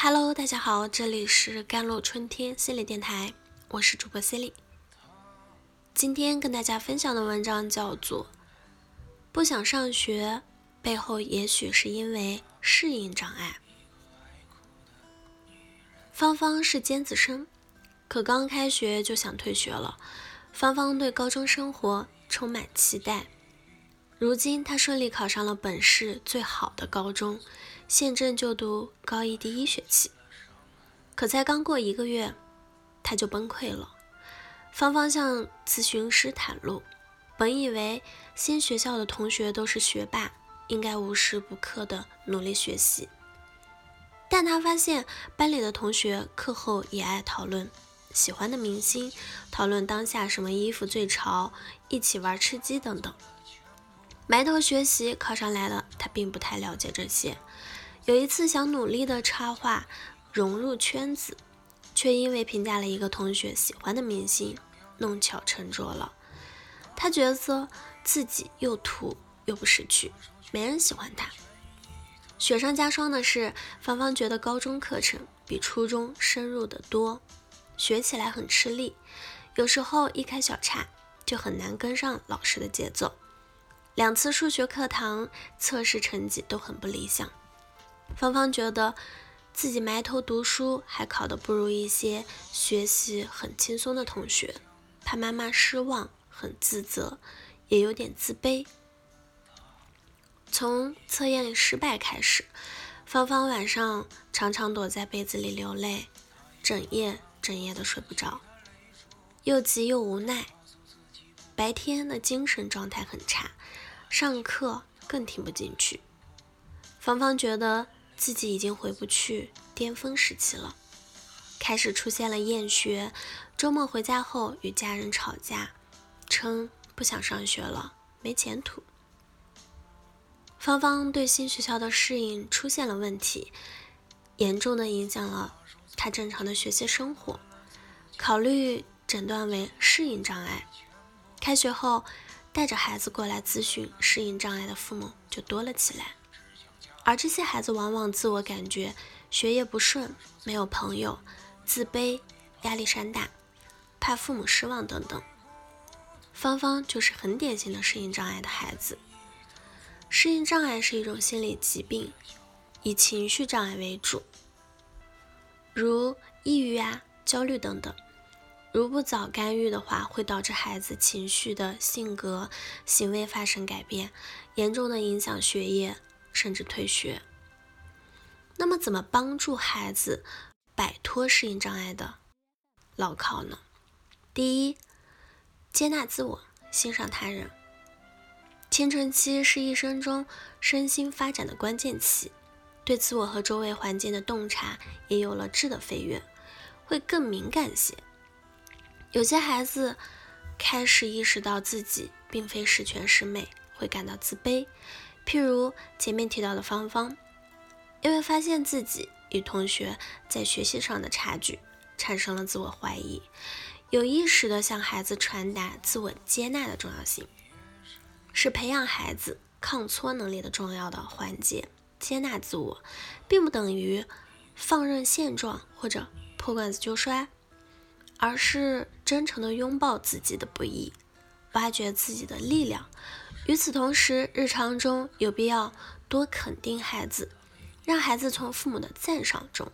Hello，大家好，这里是甘露春天心理电台，我是主播 c i l y 今天跟大家分享的文章叫做《不想上学背后也许是因为适应障碍》。芳芳是尖子生，可刚开学就想退学了。芳芳对高中生活充满期待，如今他顺利考上了本市最好的高中。现正就读高一第一学期，可才刚过一个月，他就崩溃了。芳芳向咨询师袒露，本以为新学校的同学都是学霸，应该无时不刻的努力学习，但他发现班里的同学课后也爱讨论喜欢的明星，讨论当下什么衣服最潮，一起玩吃鸡等等。埋头学习考上来了，他并不太了解这些。有一次想努力的插画融入圈子，却因为评价了一个同学喜欢的明星，弄巧成拙了。他觉得自己又土又不识趣，没人喜欢他。雪上加霜的是，芳芳觉得高中课程比初中深入的多，学起来很吃力，有时候一开小差就很难跟上老师的节奏。两次数学课堂测试成绩都很不理想。芳芳觉得自己埋头读书，还考得不如一些学习很轻松的同学，怕妈妈失望，很自责，也有点自卑。从测验里失败开始，芳芳晚上常常躲在被子里流泪，整夜整夜的睡不着，又急又无奈。白天的精神状态很差，上课更听不进去。芳芳觉得。自己已经回不去巅峰时期了，开始出现了厌学。周末回家后与家人吵架，称不想上学了，没前途。芳芳对新学校的适应出现了问题，严重的影响了她正常的学习生活。考虑诊断为适应障碍。开学后带着孩子过来咨询适应障碍的父母就多了起来。而这些孩子往往自我感觉学业不顺，没有朋友，自卑，压力山大，怕父母失望等等。芳芳就是很典型的适应障碍的孩子。适应障碍是一种心理疾病，以情绪障碍为主，如抑郁啊、焦虑等等。如不早干预的话，会导致孩子情绪的性格、行为发生改变，严重的影响学业。甚至退学。那么，怎么帮助孩子摆脱适应障碍的牢靠呢？第一，接纳自我，欣赏他人。青春期是一生中身心发展的关键期，对自我和周围环境的洞察也有了质的飞跃，会更敏感些。有些孩子开始意识到自己并非十全十美，会感到自卑。譬如前面提到的芳芳，因为发现自己与同学在学习上的差距，产生了自我怀疑，有意识的向孩子传达自我接纳的重要性，是培养孩子抗挫能力的重要的环节。接纳自我，并不等于放任现状或者破罐子就摔，而是真诚的拥抱自己的不易，挖掘自己的力量。与此同时，日常中有必要多肯定孩子，让孩子从父母的赞赏中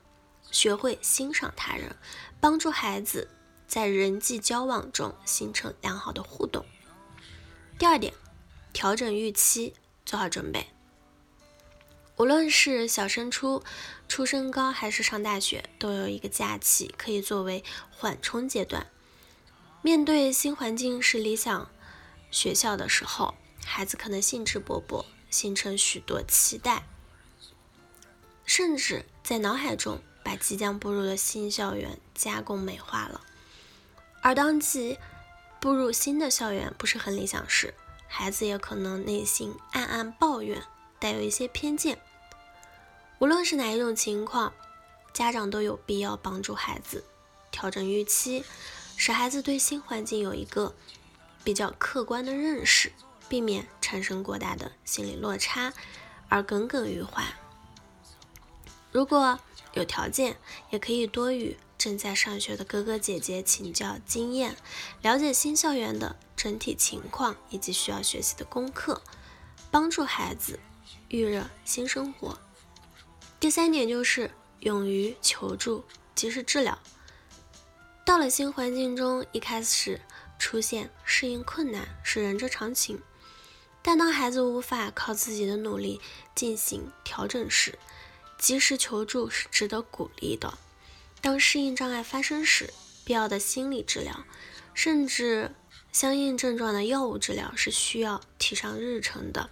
学会欣赏他人，帮助孩子在人际交往中形成良好的互动。第二点，调整预期，做好准备。无论是小升初、初升高，还是上大学，都有一个假期可以作为缓冲阶段。面对新环境是理想学校的时候。孩子可能兴致勃勃，形成许多期待，甚至在脑海中把即将步入的新校园加工美化了。而当即步入新的校园不是很理想时，孩子也可能内心暗暗抱怨，带有一些偏见。无论是哪一种情况，家长都有必要帮助孩子调整预期，使孩子对新环境有一个比较客观的认识。避免产生过大的心理落差而耿耿于怀。如果有条件，也可以多与正在上学的哥哥姐姐请教经验，了解新校园的整体情况以及需要学习的功课，帮助孩子预热新生活。第三点就是勇于求助，及时治疗。到了新环境中，一开始出现适应困难是人之常情，但当孩子无法靠自己的努力进行调整时，及时求助是值得鼓励的。当适应障碍发生时，必要的心理治疗，甚至相应症状的药物治疗是需要提上日程的。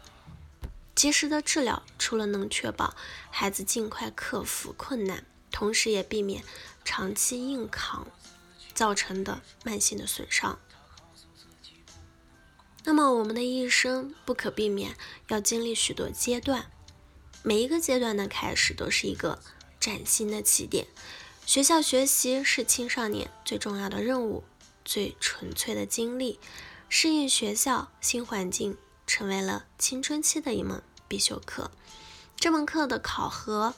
及时的治疗，除了能确保孩子尽快克服困难，同时也避免长期硬扛造成的慢性的损伤。那么，我们的一生不可避免要经历许多阶段。每一个阶段的开始都是一个崭新的起点。学校学习是青少年最重要的任务，最纯粹的经历。适应学校新环境，成为了青春期的一门必修课。这门课的考核，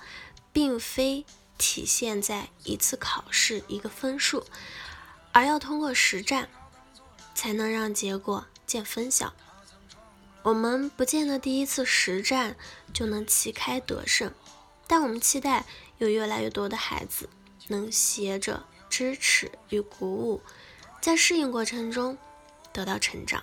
并非体现在一次考试一个分数，而要通过实战，才能让结果见分晓。我们不见得第一次实战就能旗开得胜，但我们期待有越来越多的孩子能携着支持与鼓舞，在适应过程中得到成长。